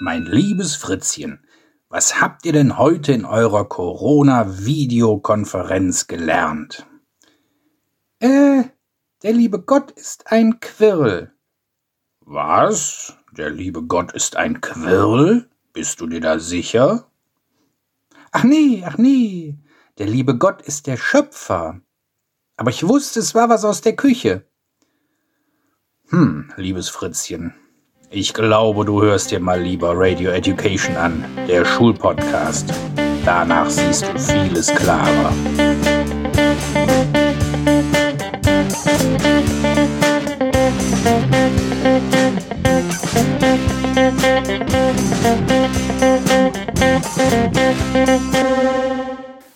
Mein liebes Fritzchen, was habt ihr denn heute in eurer Corona-Videokonferenz gelernt? Äh, der liebe Gott ist ein Quirl. Was? Der liebe Gott ist ein Quirl? Bist du dir da sicher? Ach nee, ach nee. Der liebe Gott ist der Schöpfer. Aber ich wusste, es war was aus der Küche. Hm, liebes Fritzchen, ich glaube, du hörst dir mal lieber Radio Education an, der Schulpodcast. Danach siehst du vieles klarer.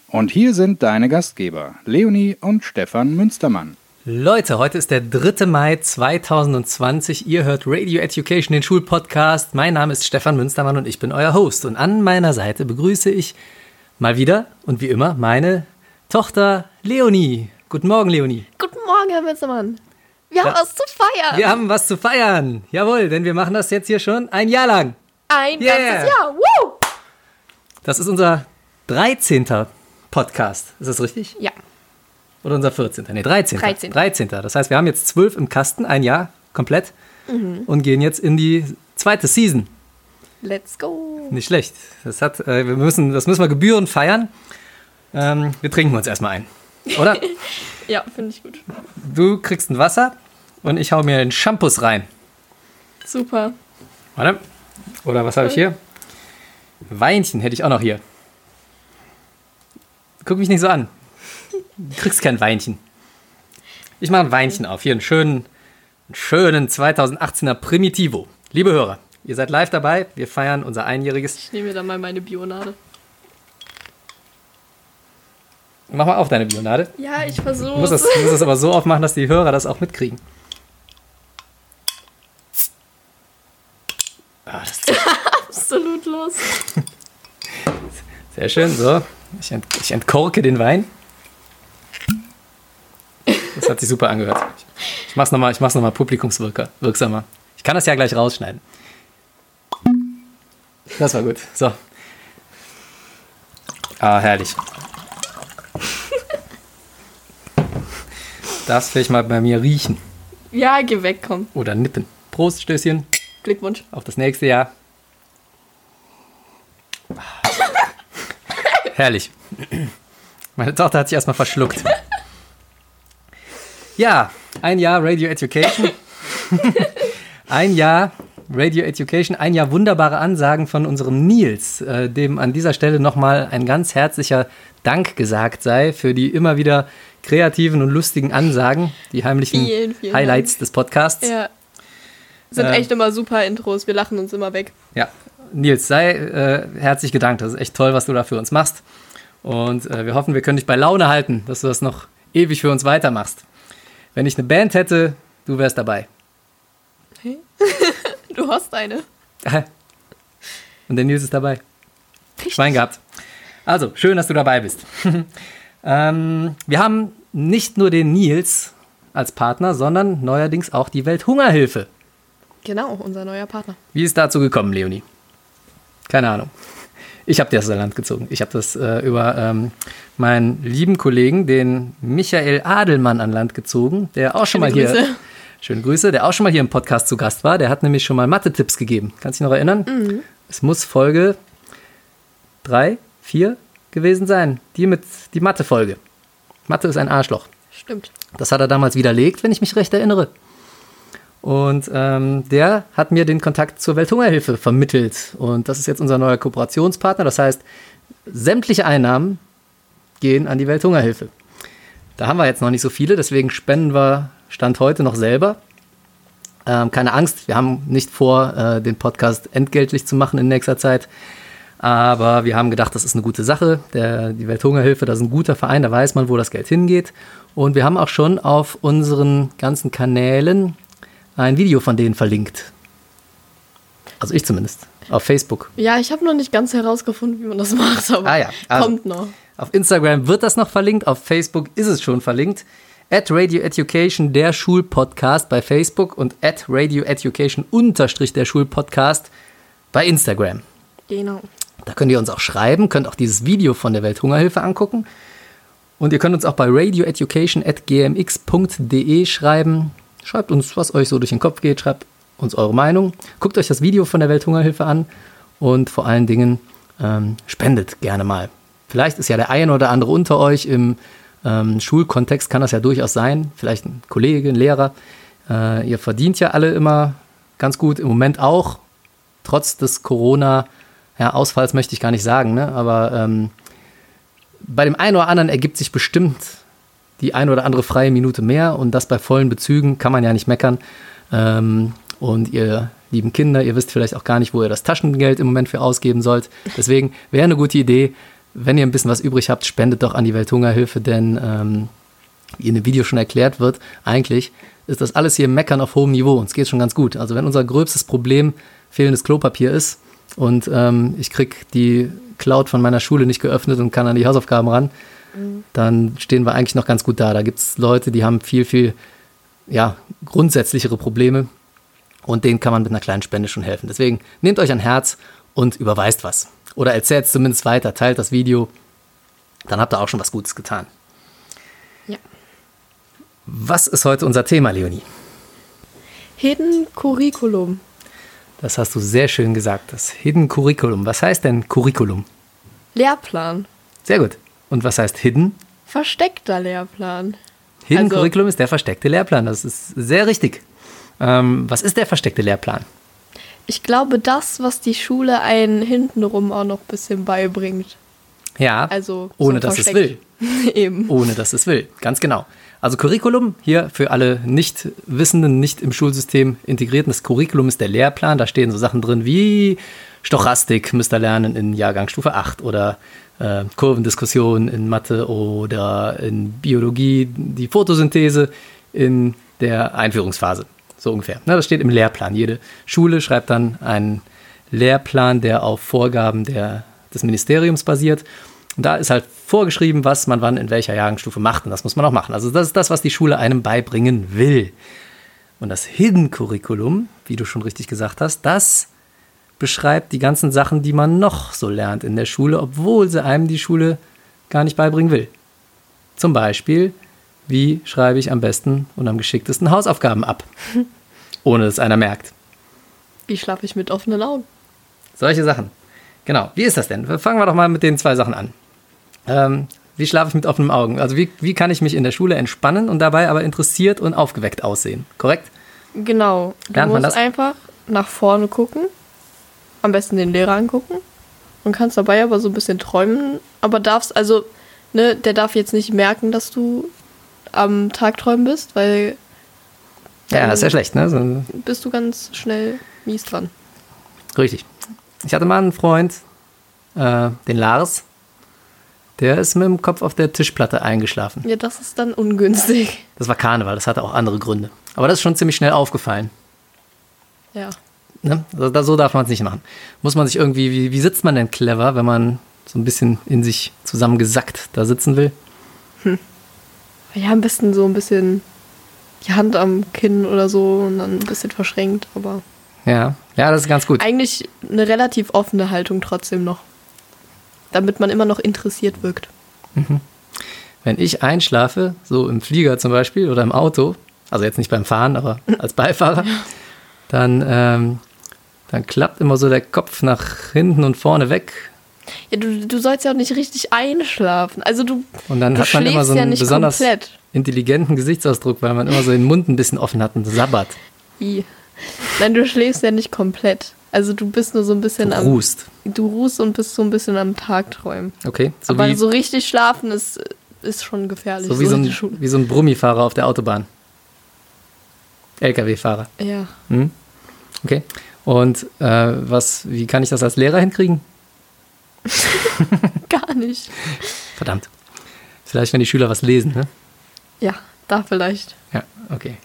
Und hier sind deine Gastgeber, Leonie und Stefan Münstermann. Leute, heute ist der 3. Mai 2020. Ihr hört Radio Education, den Schulpodcast. Mein Name ist Stefan Münstermann und ich bin euer Host. Und an meiner Seite begrüße ich mal wieder und wie immer meine Tochter Leonie. Guten Morgen, Leonie. Guten Morgen, Herr Münstermann. Wir haben was zu feiern. Wir haben was zu feiern. Jawohl, denn wir machen das jetzt hier schon ein Jahr lang. Ein yeah. ganzes Jahr. Woo! Das ist unser 13. Podcast. Ist das richtig? Ja. Oder unser 14. Nee, 13. 13. 13. Das heißt, wir haben jetzt 12 im Kasten, ein Jahr komplett. Mhm. Und gehen jetzt in die zweite Season. Let's go. Nicht schlecht. Das, hat, äh, wir müssen, das müssen wir gebührend feiern. Ähm, wir trinken uns erstmal ein. Oder? ja, finde ich gut. Du kriegst ein Wasser und ich hau mir den Shampoos rein. Super. Warte. Oder was habe ich hier? Weinchen hätte ich auch noch hier. Guck mich nicht so an. Du kriegst kein Weinchen. Ich mache ein Weinchen auf. Hier einen schönen, einen schönen 2018er Primitivo. Liebe Hörer, ihr seid live dabei. Wir feiern unser einjähriges. Ich nehme mir dann mal meine Bionade. Mach mal auf deine Bionade. Ja, ich versuche. Du musst das, musst das aber so aufmachen, dass die Hörer das auch mitkriegen. Ah, das Absolut los. Sehr schön, so. Ich, ent, ich entkorke den Wein. Das hat sich super angehört. Ich mach's nochmal noch, publikumswirksamer. Ich kann das ja gleich rausschneiden. Das war gut. So. Ah, herrlich. Darfst vielleicht mal bei mir riechen. Ja, geh weg, komm. Oder nippen. Prost, Stößchen. Glückwunsch. Auf das nächste Jahr. Herrlich. Meine Tochter hat sich erstmal verschluckt. Ja, ein Jahr Radio Education. ein Jahr Radio Education, ein Jahr wunderbare Ansagen von unserem Nils, äh, dem an dieser Stelle nochmal ein ganz herzlicher Dank gesagt sei für die immer wieder kreativen und lustigen Ansagen, die heimlichen vielen, vielen Highlights Dank. des Podcasts. Ja. Sind äh, echt immer super Intros, wir lachen uns immer weg. Ja, Nils, sei äh, herzlich gedankt. Das ist echt toll, was du da für uns machst. Und äh, wir hoffen, wir können dich bei Laune halten, dass du das noch ewig für uns weitermachst. Wenn ich eine Band hätte, du wärst dabei. Hey? du hast eine. Und der Nils ist dabei. Richtig. Schwein gehabt. Also, schön, dass du dabei bist. ähm, wir haben nicht nur den Nils als Partner, sondern neuerdings auch die Welthungerhilfe. Genau, unser neuer Partner. Wie ist dazu gekommen, Leonie? Keine Ahnung. Ich habe das Land gezogen. Ich habe das äh, über ähm, meinen lieben Kollegen, den Michael Adelmann, an Land gezogen, der auch schon Schöne mal hier. Grüße. Schöne Grüße, der auch schon mal hier im Podcast zu Gast war. Der hat nämlich schon mal Mathe-Tipps gegeben. Kannst du dich noch erinnern? Mhm. Es muss Folge 3, 4 gewesen sein. Die mit die Mathe-Folge. Mathe ist ein Arschloch. Stimmt. Das hat er damals widerlegt, wenn ich mich recht erinnere. Und ähm, der hat mir den Kontakt zur Welthungerhilfe vermittelt. Und das ist jetzt unser neuer Kooperationspartner. Das heißt, sämtliche Einnahmen gehen an die Welthungerhilfe. Da haben wir jetzt noch nicht so viele, deswegen spenden wir Stand heute noch selber. Ähm, keine Angst, wir haben nicht vor, äh, den Podcast entgeltlich zu machen in nächster Zeit. Aber wir haben gedacht, das ist eine gute Sache. Der, die Welthungerhilfe, das ist ein guter Verein, da weiß man, wo das Geld hingeht. Und wir haben auch schon auf unseren ganzen Kanälen ein Video von denen verlinkt. Also ich zumindest. Auf Facebook. Ja, ich habe noch nicht ganz herausgefunden, wie man das macht, aber ah, ja. also kommt noch. Auf Instagram wird das noch verlinkt, auf Facebook ist es schon verlinkt. At Radio Education, der Schulpodcast bei Facebook und at Radio Education unterstrich der Schulpodcast bei Instagram. Genau. Da könnt ihr uns auch schreiben, könnt auch dieses Video von der Welthungerhilfe angucken. Und ihr könnt uns auch bei radioeducation.gmx.de schreiben. Schreibt uns, was euch so durch den Kopf geht, schreibt uns eure Meinung. Guckt euch das Video von der Welthungerhilfe an und vor allen Dingen ähm, spendet gerne mal. Vielleicht ist ja der eine oder andere unter euch im ähm, Schulkontext, kann das ja durchaus sein. Vielleicht ein Kollege, ein Lehrer. Äh, ihr verdient ja alle immer ganz gut, im Moment auch, trotz des Corona- ja, möchte ich gar nicht sagen, ne? aber ähm, bei dem einen oder anderen ergibt sich bestimmt die eine oder andere freie Minute mehr und das bei vollen Bezügen kann man ja nicht meckern. Ähm, und ihr lieben Kinder, ihr wisst vielleicht auch gar nicht, wo ihr das Taschengeld im Moment für ausgeben sollt. Deswegen wäre eine gute Idee, wenn ihr ein bisschen was übrig habt, spendet doch an die Welthungerhilfe, denn ähm, wie in dem Video schon erklärt wird, eigentlich ist das alles hier Meckern auf hohem Niveau. Uns geht schon ganz gut. Also wenn unser gröbstes Problem fehlendes Klopapier ist und ähm, ich kriege die Cloud von meiner Schule nicht geöffnet und kann an die Hausaufgaben ran, mhm. dann stehen wir eigentlich noch ganz gut da. Da gibt es Leute, die haben viel, viel ja, grundsätzlichere Probleme und denen kann man mit einer kleinen Spende schon helfen. Deswegen nehmt euch ein Herz und überweist was. Oder erzählt es zumindest weiter, teilt das Video. Dann habt ihr auch schon was Gutes getan. Ja. Was ist heute unser Thema, Leonie? Hidden Curriculum. Das hast du sehr schön gesagt, das Hidden Curriculum. Was heißt denn Curriculum? Lehrplan. Sehr gut. Und was heißt Hidden? Versteckter Lehrplan. Hidden also, Curriculum ist der versteckte Lehrplan. Das ist sehr richtig. Ähm, was ist der versteckte Lehrplan? Ich glaube, das, was die Schule einen hintenrum auch noch ein bisschen beibringt. Ja, also ohne so dass es will. Eben. Ohne dass es will, ganz genau. Also Curriculum, hier für alle Nicht-Wissenden, nicht im Schulsystem integrierten, das Curriculum ist der Lehrplan. Da stehen so Sachen drin wie Stochastik müsst ihr lernen in Jahrgangsstufe 8 oder äh, Kurvendiskussion in Mathe oder in Biologie die Photosynthese in der Einführungsphase. So ungefähr. Na, das steht im Lehrplan. Jede Schule schreibt dann einen Lehrplan, der auf Vorgaben der, des Ministeriums basiert. Und da ist halt vorgeschrieben, was man wann in welcher Jahrgangsstufe macht. Und das muss man auch machen. Also das ist das, was die Schule einem beibringen will. Und das Hidden Curriculum, wie du schon richtig gesagt hast, das beschreibt die ganzen Sachen, die man noch so lernt in der Schule, obwohl sie einem die Schule gar nicht beibringen will. Zum Beispiel, wie schreibe ich am besten und am geschicktesten Hausaufgaben ab, ohne dass einer merkt. Wie schlafe ich mit offenen Augen? Solche Sachen. Genau. Wie ist das denn? Fangen wir doch mal mit den zwei Sachen an. Ähm, wie schlafe ich mit offenen Augen? Also wie, wie kann ich mich in der Schule entspannen und dabei aber interessiert und aufgeweckt aussehen? Korrekt? Genau. Du Lernt musst einfach nach vorne gucken, am besten den Lehrer angucken und kannst dabei aber so ein bisschen träumen, aber darfst also, ne, der darf jetzt nicht merken, dass du am Tagträumen bist, weil. Ja, ist ja schlecht, ne? So bist du ganz schnell mies dran. Richtig. Ich hatte mal einen Freund, äh, den Lars, der ist mit dem Kopf auf der Tischplatte eingeschlafen. Ja, das ist dann ungünstig. Das war Karneval, das hatte auch andere Gründe. Aber das ist schon ziemlich schnell aufgefallen. Ja. Ne? So darf man es nicht machen. Muss man sich irgendwie, wie, wie sitzt man denn clever, wenn man so ein bisschen in sich zusammengesackt da sitzen will? Hm. Ja, am besten so ein bisschen die Hand am Kinn oder so und dann ein bisschen verschränkt, aber. Ja, ja, das ist ganz gut. Eigentlich eine relativ offene Haltung trotzdem noch. Damit man immer noch interessiert wirkt. Mhm. Wenn ich einschlafe, so im Flieger zum Beispiel oder im Auto, also jetzt nicht beim Fahren, aber als Beifahrer, dann, ähm, dann klappt immer so der Kopf nach hinten und vorne weg ja, du, du sollst ja auch nicht richtig einschlafen. Also du Und dann du hat man immer so einen ja besonders komplett. intelligenten Gesichtsausdruck, weil man immer so den Mund ein bisschen offen hat und sabbert. I. Nein, du schläfst ja nicht komplett. Also du bist nur so ein bisschen du am. Ruhst. Du ruhst und bist so ein bisschen am Tagträumen. Okay. So Aber so richtig schlafen ist, ist schon gefährlich. So wie so, ein, wie so ein Brummifahrer auf der Autobahn. LKW-Fahrer. Ja. Hm? Okay. Und äh, was, wie kann ich das als Lehrer hinkriegen? Gar nicht. Verdammt. Vielleicht, wenn die Schüler was lesen, ne? Ja, da vielleicht. Ja, okay.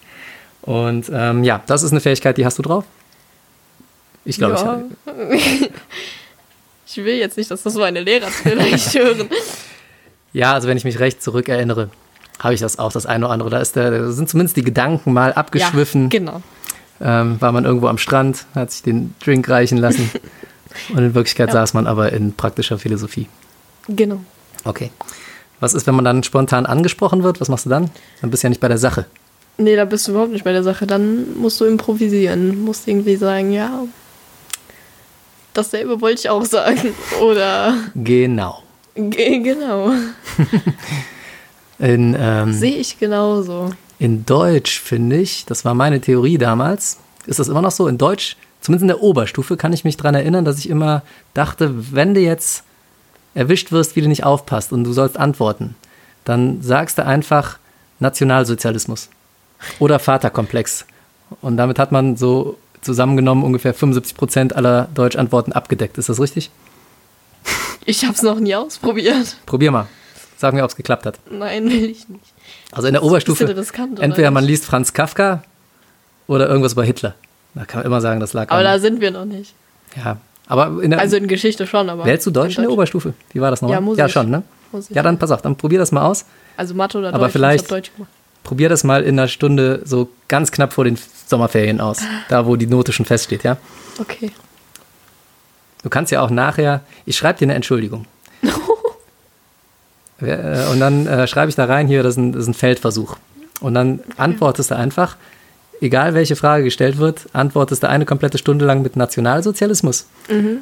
Und ähm, ja, das ist eine Fähigkeit, die hast du drauf? Ich glaube, ja. ich Ich will jetzt nicht, dass das meine Lehrer vielleicht hören. Ja, also wenn ich mich recht zurückerinnere, habe ich das auch, das eine oder andere. Da, ist der, da sind zumindest die Gedanken mal abgeschwiffen. Ja, genau. Ähm, war man irgendwo am Strand, hat sich den Drink reichen lassen Und in Wirklichkeit ja. saß man aber in praktischer Philosophie. Genau. Okay. Was ist, wenn man dann spontan angesprochen wird? Was machst du dann? Dann bist du ja nicht bei der Sache. Nee, da bist du überhaupt nicht bei der Sache. Dann musst du improvisieren. Musst irgendwie sagen, ja, dasselbe wollte ich auch sagen. Oder. Genau. Ge genau. ähm, Sehe ich genauso. In Deutsch, finde ich, das war meine Theorie damals, ist das immer noch so, in Deutsch, zumindest in der Oberstufe, kann ich mich daran erinnern, dass ich immer dachte, wenn du jetzt erwischt wirst, wie du nicht aufpasst und du sollst antworten, dann sagst du einfach Nationalsozialismus oder Vaterkomplex. Und damit hat man so zusammengenommen ungefähr 75 Prozent aller Deutschantworten abgedeckt. Ist das richtig? Ich habe es noch nie ausprobiert. Probier mal. Sag mir, ob es geklappt hat. Nein, will ich nicht. Also in der Oberstufe, riskant, entweder man liest Franz Kafka oder irgendwas über Hitler. Da kann man immer sagen, das lag Aber da sind wir noch nicht. Ja, aber in der, Also in Geschichte schon, aber. Wählst du Deutsch in, in der Oberstufe? Wie war das noch? Ja, muss Ja, ich. schon, ne? Ja, dann pass auf, dann probier das mal aus. Also Mathe oder aber Deutsch? Vielleicht Deutsch gemacht. Probier das mal in einer Stunde so ganz knapp vor den Sommerferien aus. Da, wo die Note schon feststeht, ja? Okay. Du kannst ja auch nachher, ich schreibe dir eine Entschuldigung. Äh, und dann äh, schreibe ich da rein, hier, das ist ein, das ist ein Feldversuch. Und dann antwortest du einfach, egal welche Frage gestellt wird, antwortest du eine komplette Stunde lang mit Nationalsozialismus. Mhm.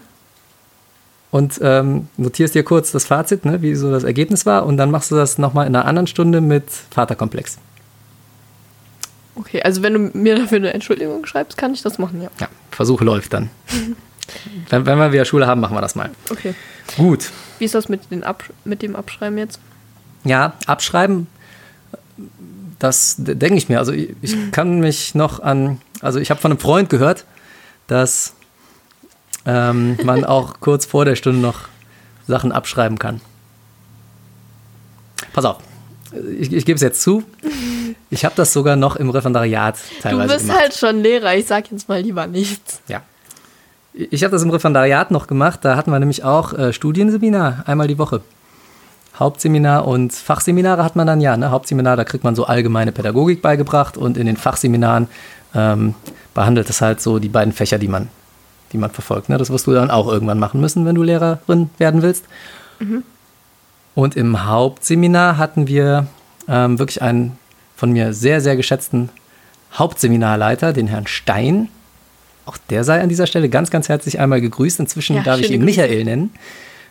Und ähm, notierst dir kurz das Fazit, ne, wie so das Ergebnis war, und dann machst du das nochmal in einer anderen Stunde mit Vaterkomplex. Okay, also wenn du mir dafür eine Entschuldigung schreibst, kann ich das machen, ja. Ja, Versuch läuft dann. wenn, wenn wir wieder Schule haben, machen wir das mal. Okay. Gut. Wie ist das mit, den Ab mit dem Abschreiben jetzt? Ja, Abschreiben, das denke ich mir. Also ich, ich kann mich noch an, also ich habe von einem Freund gehört, dass ähm, man auch kurz vor der Stunde noch Sachen abschreiben kann. Pass auf, ich, ich gebe es jetzt zu. Ich habe das sogar noch im Referendariat teilweise Du bist gemacht. halt schon Lehrer, ich sag jetzt mal lieber nichts. Ja. Ich habe das im Referendariat noch gemacht. Da hatten wir nämlich auch äh, Studienseminar einmal die Woche. Hauptseminar und Fachseminare hat man dann ja. Ne? Hauptseminar, da kriegt man so allgemeine Pädagogik beigebracht und in den Fachseminaren ähm, behandelt es halt so die beiden Fächer, die man, die man verfolgt. Ne? Das wirst du dann auch irgendwann machen müssen, wenn du Lehrerin werden willst. Mhm. Und im Hauptseminar hatten wir ähm, wirklich einen von mir sehr, sehr geschätzten Hauptseminarleiter, den Herrn Stein. Auch der sei an dieser Stelle ganz, ganz herzlich einmal gegrüßt. Inzwischen Ja, darf ich ihn Grüße. Michael nennen,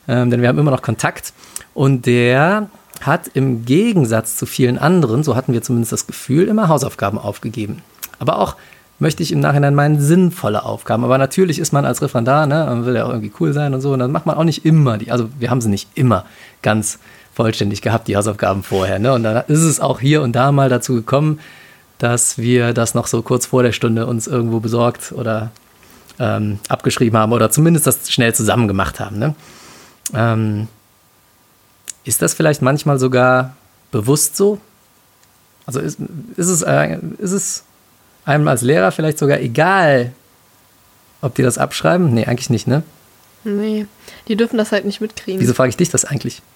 ähm, denn wir haben immer noch Kontakt. Und der hat im Gegensatz zu vielen anderen, so hatten wir zumindest das Gefühl, immer Hausaufgaben aufgegeben. Aber auch möchte ich im Nachhinein meinen sinnvolle Aufgaben. Aber natürlich ist man als Referendar, ne, man will ja auch irgendwie cool sein und so, und dann macht man auch nicht immer die, also wir haben sie nicht immer ganz vollständig gehabt, die Hausaufgaben vorher. Ne? Und dann ist es auch hier und da mal dazu gekommen, dass wir das noch so kurz vor der Stunde uns irgendwo besorgt oder ähm, abgeschrieben haben oder zumindest das schnell zusammen gemacht haben. Ne? Ähm, ist das vielleicht manchmal sogar bewusst so? Also ist, ist, es, äh, ist es einem als Lehrer vielleicht sogar egal, ob die das abschreiben? Nee, eigentlich nicht, ne? Nee, die dürfen das halt nicht mitkriegen. Wieso frage ich dich das eigentlich?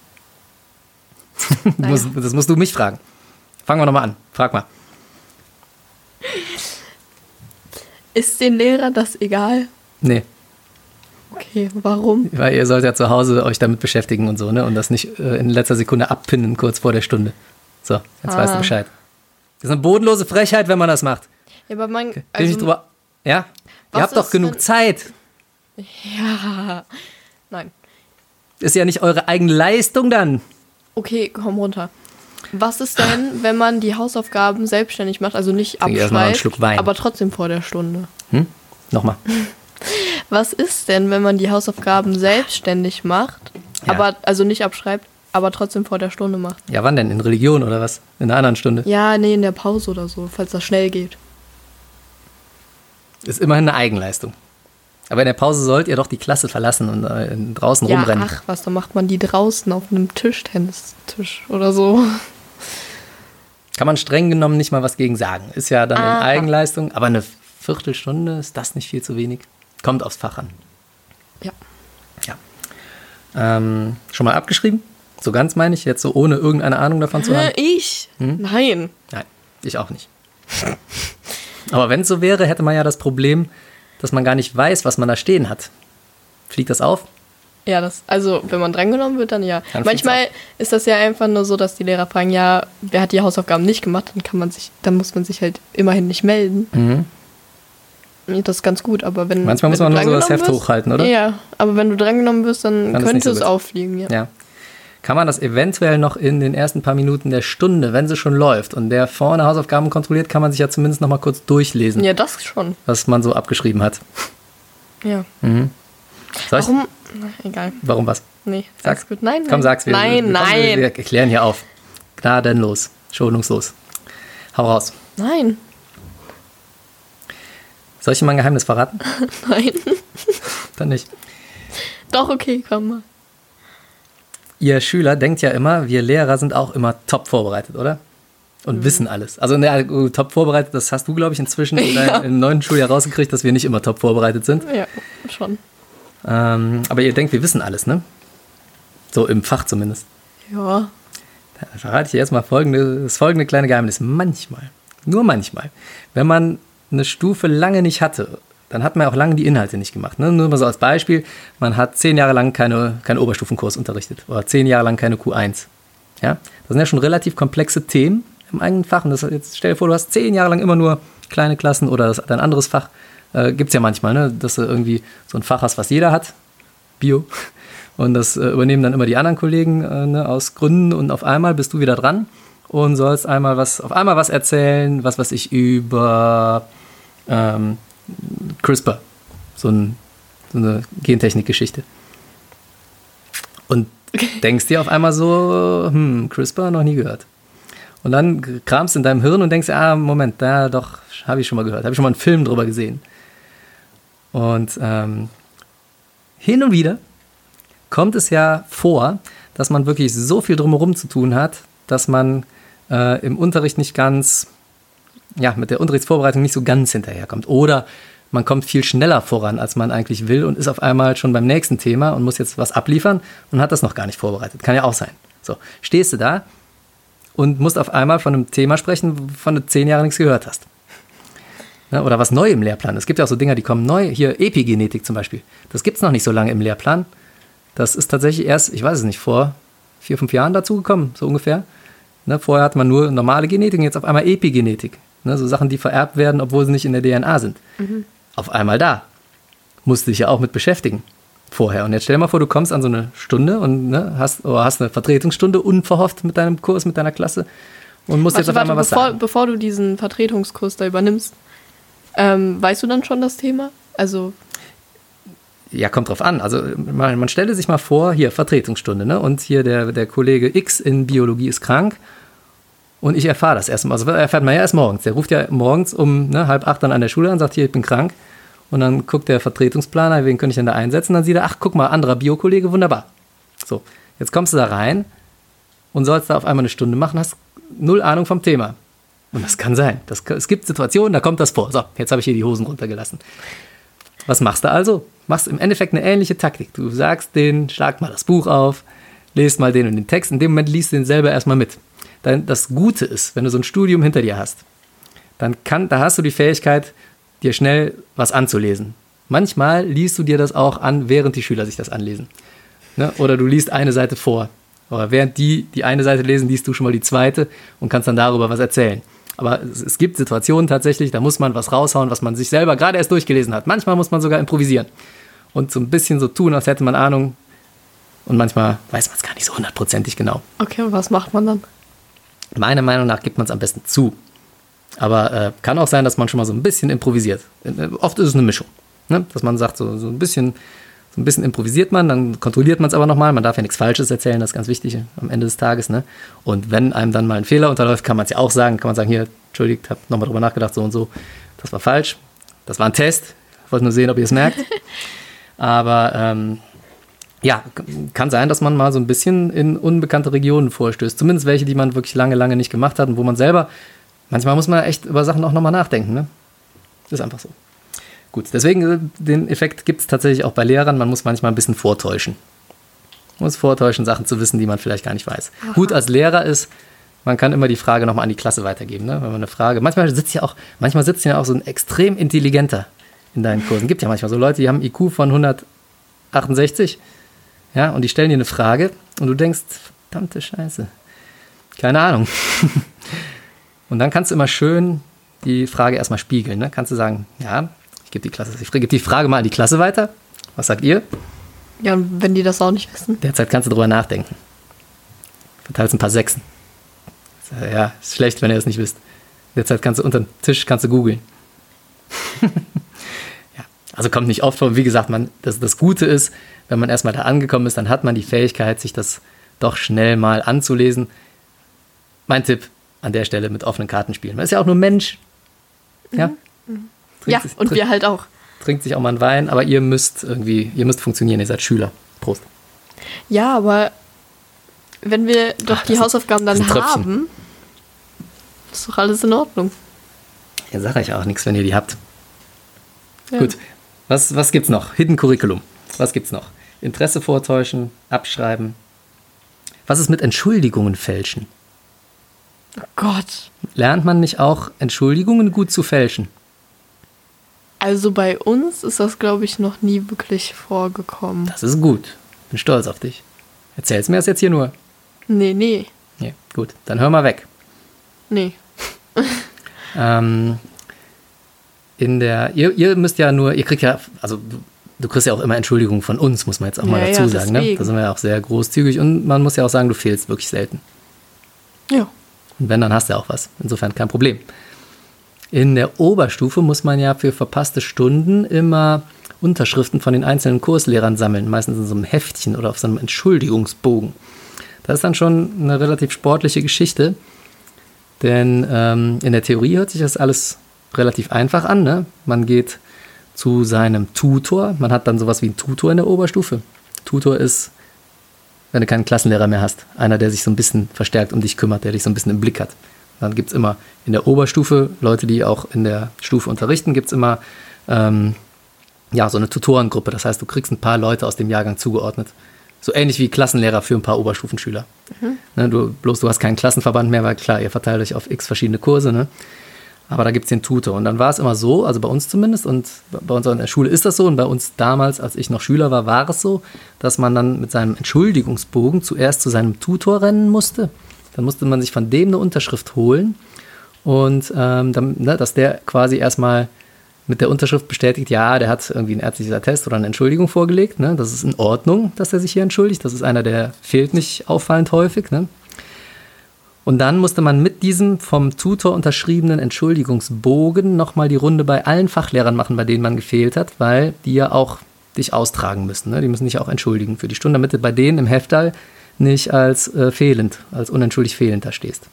Naja. das musst du mich fragen. Fangen wir nochmal an. Frag mal. Ist den Lehrern das egal? Nee, Okay, warum? weil ihr sollt ja zu Hause euch damit beschäftigen und so, ne? Und das nicht äh, in letzter Sekunde abpinnen, kurz vor der Stunde. So, jetzt weißt du Ah. Bescheid. Das ist eine bodenlose Frechheit, wenn man das macht. Ja, aber man. Ich Also, nicht drüber. Ja? Ihr habt doch genug Zeit. ja. Nein. Ist ja nicht eure eigene Leistung dann. Okay, komm runter. Was ist denn, wenn man die Hausaufgaben selbstständig macht, also nicht abschreibt, aber trotzdem vor der Stunde? Hm? Nochmal. Was ist denn, wenn man die Hausaufgaben selbstständig macht, Ja. aber also nicht abschreibt, aber trotzdem vor der Stunde macht? Ja, wann denn? In Religion oder was? In einer anderen Stunde? Ja, nee, in der Pause oder so, falls das schnell geht. Ist immerhin eine Eigenleistung. Aber in der Pause sollt ihr doch die Klasse verlassen und äh, draußen Ja, rumrennen. ach was, dann macht man die draußen auf einem Tischtennistisch oder so. Kann man streng genommen nicht mal was gegen sagen. Ist ja dann in Aha. Eigenleistung. Aber eine Viertelstunde, ist das nicht viel zu wenig? Kommt aufs Fach an. Ja. Ja. Ähm, schon mal abgeschrieben? So ganz meine ich, jetzt so ohne irgendeine Ahnung davon zu haben? ich? Hm? Nein. Nein, ich auch nicht. Aber wenn es so wäre, hätte man ja das Problem, dass man gar nicht weiß, was man da stehen hat. Fliegt das auf? Ja, das, also wenn man drangenommen wird, dann ja. Dann Manchmal ist das ja einfach nur so, dass die Lehrer fragen, ja, wer hat die Hausaufgaben nicht gemacht, dann kann man sich, dann muss man sich halt immerhin nicht melden. Mhm. Das ist ganz gut, aber wenn. Manchmal wenn muss man nur so das Heft wirst, hochhalten, oder? Ja, aber wenn du drangenommen wirst, dann, dann könnte so es auffliegen, ja. ja. Kann man das eventuell noch in den ersten paar Minuten der Stunde, wenn sie schon läuft und der vorne Hausaufgaben kontrolliert, kann man sich ja zumindest noch mal kurz durchlesen. Ja, das schon. Was man so abgeschrieben hat. Ja. Mhm. Warum? Na, egal. Warum was? Nee, sag's gut. Nein, nein. Komm, sag's. Wir, nein, wir, nein. Wir, wir erklären hier auf. Gnadenlos. Schonungslos. Hau raus. Nein. Soll ich dir mal ein Geheimnis verraten? nein. Dann nicht. Doch, okay, komm mal. Ihr Schüler denkt ja immer, wir Lehrer sind auch immer top vorbereitet, oder? Und mhm. wissen alles. Also ne, top vorbereitet, das hast du, glaube ich, inzwischen in deinem, im neuen Schuljahr rausgekriegt, dass wir nicht immer top vorbereitet sind. Ja, schon. Ähm, aber ihr denkt, wir wissen alles, ne? So im Fach zumindest. Ja. Dann verrate ich dir jetzt mal folgende, das folgende kleine Geheimnis. Manchmal, nur manchmal, wenn man eine Stufe lange nicht hatte, dann hat man auch lange die Inhalte nicht gemacht. Ne? Nur mal so als Beispiel, man hat zehn Jahre lang keine, keinen Oberstufenkurs unterrichtet oder zehn Jahre lang keine Q1. Ja? Das sind ja schon relativ komplexe Themen im eigenen Fach. Und das, jetzt stell dir vor, du hast zehn Jahre lang immer nur kleine Klassen oder das, dein anderes Fach äh, Gibt es ja manchmal, ne? dass du irgendwie so ein Fach hast, was jeder hat, Bio. Und das äh, übernehmen dann immer die anderen Kollegen äh, ne, aus Gründen und auf einmal bist du wieder dran und sollst einmal was, auf einmal was erzählen, was weiß ich, über ähm, CRISPR. So, ein, so eine Gentechnik-Geschichte. Und denkst dir auf einmal so, hm, CRISPR noch nie gehört. Und dann kramst in deinem Hirn und denkst, ah, Moment, da doch, habe ich schon mal gehört, habe ich schon mal einen Film drüber gesehen. Und ähm, hin und wieder kommt es ja vor, dass man wirklich so viel drumherum zu tun hat, dass man äh, im Unterricht nicht ganz, ja, mit der Unterrichtsvorbereitung nicht so ganz hinterherkommt. Oder man kommt viel schneller voran, als man eigentlich will und ist auf einmal schon beim nächsten Thema und muss jetzt was abliefern und hat das noch gar nicht vorbereitet. Kann ja auch sein. So, stehst du da und musst auf einmal von einem Thema sprechen, wovon du zehn Jahre nichts gehört hast. Ne, oder was neu im Lehrplan. Es gibt ja auch so Dinge, die kommen neu. Hier Epigenetik zum Beispiel. Das gibt es noch nicht so lange im Lehrplan. Das ist tatsächlich erst, ich weiß es nicht, vor vier, fünf Jahren dazugekommen, so ungefähr. Ne, vorher hatte man nur normale Genetik jetzt auf einmal Epigenetik. Ne, so Sachen, die vererbt werden, obwohl sie nicht in der DNA sind. Mhm. Auf einmal da. Musst du dich ja auch mit beschäftigen vorher. Und jetzt stell dir mal vor, du kommst an so eine Stunde und ne, hast, oder hast eine Vertretungsstunde unverhofft mit deinem Kurs, mit deiner Klasse und musst warte, jetzt auf einmal was bevor, sagen. Bevor du diesen Vertretungskurs da übernimmst, ähm, weißt du dann schon das Thema? Also. Ja, kommt drauf an. Also man, man stelle sich mal vor, hier Vertretungsstunde, ne? Und hier der, der Kollege X in Biologie ist krank. Und ich erfahre das erstmal. Also erfährt man ja erst morgens. Der ruft ja morgens um ne, halb acht dann an der Schule an, sagt hier, ich bin krank. Und dann guckt der Vertretungsplaner, wen könnte ich denn da einsetzen? Dann sieht er, ach, guck mal, anderer Biokollege, wunderbar. So, jetzt kommst du da rein und sollst da auf einmal eine Stunde machen, hast null Ahnung vom Thema. Und das kann sein. Das, es gibt Situationen, da kommt das vor. So, jetzt habe ich hier die Hosen runtergelassen. Was machst du also? Machst im Endeffekt eine ähnliche Taktik. Du sagst denen, schlag mal das Buch auf, lest mal den und den Text. In dem Moment liest du den selber erstmal mit. Dann das Gute ist, wenn du so ein Studium hinter dir hast, dann kann, da hast du die Fähigkeit, dir schnell was anzulesen. Manchmal liest du dir das auch an, während die Schüler sich das anlesen. Ne? Oder du liest eine Seite vor. Oder während die die eine Seite lesen, liest du schon mal die zweite und kannst dann darüber was erzählen. Aber es, es gibt Situationen tatsächlich, da muss man was raushauen, was man sich selber gerade erst durchgelesen hat. Manchmal muss man sogar improvisieren und so ein bisschen so tun, als hätte man Ahnung. Und manchmal weiß man es gar nicht so hundertprozentig genau. Okay, und was macht man dann? Meiner Meinung nach gibt man es am besten zu. Aber äh, kann auch sein, dass man schon mal so ein bisschen improvisiert. Äh, oft ist es eine Mischung. Ne? Dass man sagt, so, so, ein bisschen, ein bisschen improvisiert man, dann kontrolliert man es aber nochmal. Man darf ja nichts Falsches erzählen, das ist ganz wichtig am Ende des Tages. Ne? Und wenn einem dann mal ein Fehler unterläuft, kann man es ja auch sagen. Kann man sagen, hier, entschuldigt, hab nochmal drüber nachgedacht, so und so. Das war falsch. Das war ein Test. Ich wollte nur sehen, ob ihr es merkt. aber ähm, ja, kann sein, dass man mal so ein bisschen in unbekannte Regionen vorstößt. Zumindest welche, die man wirklich lange, lange nicht gemacht hat und wo man selber manchmal muss man echt über Sachen auch nochmal nachdenken. Ne? Ist einfach so. Gut, deswegen äh, den Effekt gibt es tatsächlich auch bei Lehrern. Man muss manchmal ein bisschen vortäuschen. Man muss vortäuschen, Sachen zu wissen, die man vielleicht gar nicht weiß. Aha. Gut als Lehrer ist, man kann immer die Frage nochmal an die Klasse weitergeben. Ne? Wenn man eine Frage, manchmal sitzt ja auch, manchmal sitzt ja auch so ein extrem intelligenter in deinen Kursen. Gibt ja manchmal so Leute, die haben IQ von 100, 68. Ja, und die stellen dir eine Frage und du denkst, verdammte Scheiße. Keine Ahnung. und dann kannst du immer schön die Frage erstmal spiegeln. Ne? Kannst du sagen, ja, ich gebe die Klasse, ich gebe die Frage mal an die Klasse weiter. Was sagt ihr? Ja, und wenn die das auch nicht wissen. Derzeit kannst du drüber nachdenken. Verteilst ein paar Sechsen. Ja, ist schlecht, wenn ihr es nicht wisst. Derzeit kannst du unter dem Tisch kannst du googeln. also kommt nicht oft vor. Wie gesagt, man, das, das Gute ist, wenn man erstmal da angekommen ist, dann hat man die Fähigkeit, sich das doch schnell mal anzulesen. Mein Tipp an der Stelle mit offenen Karten spielen. Man ist ja auch nur Mensch. Ja, mhm. ja sich, und wir halt auch. Trinkt sich auch mal einen Wein, aber ihr müsst irgendwie, ihr müsst funktionieren, ihr seid Schüler. Prost. Ja, aber wenn wir doch Ach, die Hausaufgaben dann haben, ist doch alles in Ordnung. Ja, sage ich auch nichts, wenn ihr die habt. Ja. Gut, was, was gibt's noch? Hidden Curriculum. Was gibt's noch? Interesse vortäuschen, abschreiben. Was ist mit Entschuldigungen fälschen? Oh Gott. Lernt man nicht auch Entschuldigungen gut zu fälschen? Also bei uns ist das, glaube ich, noch nie wirklich vorgekommen. Das ist gut. Bin stolz auf dich. Erzähl's mir das jetzt hier nur. Nee, nee. Nee, gut. Dann hör mal weg. Nee. ähm, in der, ihr, ihr müsst ja nur, ihr kriegt ja, also du, kriegst ja auch immer Entschuldigungen von uns, muss man jetzt auch mal dazu ja, sagen. Ne? Da sind wir ja auch sehr großzügig und man muss ja auch sagen, du fehlst wirklich selten. Ja. Und wenn, dann hast du auch was. Insofern kein Problem. In der Oberstufe muss man ja für verpasste Stunden immer Unterschriften von den einzelnen Kurslehrern sammeln, meistens in so einem Heftchen oder auf so einem Entschuldigungsbogen. Das ist dann schon eine relativ sportliche Geschichte, denn ähm, in der Theorie hört sich das alles relativ einfach an. Ne? Man geht zu seinem Tutor, man hat dann sowas wie einen Tutor in der Oberstufe. Tutor ist wenn du keinen Klassenlehrer mehr hast. Einer, der sich so ein bisschen verstärkt um dich kümmert, der dich so ein bisschen im Blick hat. Dann gibt es immer in der Oberstufe Leute, die auch in der Stufe unterrichten, gibt es immer ähm, ja, so eine Tutorengruppe. Das heißt, du kriegst ein paar Leute aus dem Jahrgang zugeordnet. So ähnlich wie Klassenlehrer für ein paar Oberstufenschüler. Mhm. Ne, du, bloß du hast keinen Klassenverband mehr, weil klar, ihr verteilt euch auf x verschiedene Kurse. Ne? Aber da gibt es den Tutor. Und dann war es immer so, also bei uns zumindest, und bei uns in der Schule ist das so, und bei uns damals, als ich noch Schüler war, war es so, dass man dann mit seinem Entschuldigungsbogen zuerst zu seinem Tutor rennen musste. Dann musste man sich von dem eine Unterschrift holen. Und ähm, dann, ne, dass der quasi erstmal mit der Unterschrift bestätigt, ja, der hat irgendwie ein ärztliches Attest oder eine Entschuldigung vorgelegt. Ne? Das ist in Ordnung, dass er sich hier entschuldigt. Das ist einer, der fehlt nicht auffallend häufig. Ne? Und dann musste man mit diesem vom Tutor unterschriebenen Entschuldigungsbogen nochmal die Runde bei allen Fachlehrern machen, bei denen man gefehlt hat, weil die ja auch dich austragen müssen. Ne? Die müssen dich auch entschuldigen für die Stunde, damit du bei denen im Heftal nicht als äh, fehlend, als unentschuldigt fehlend da stehst.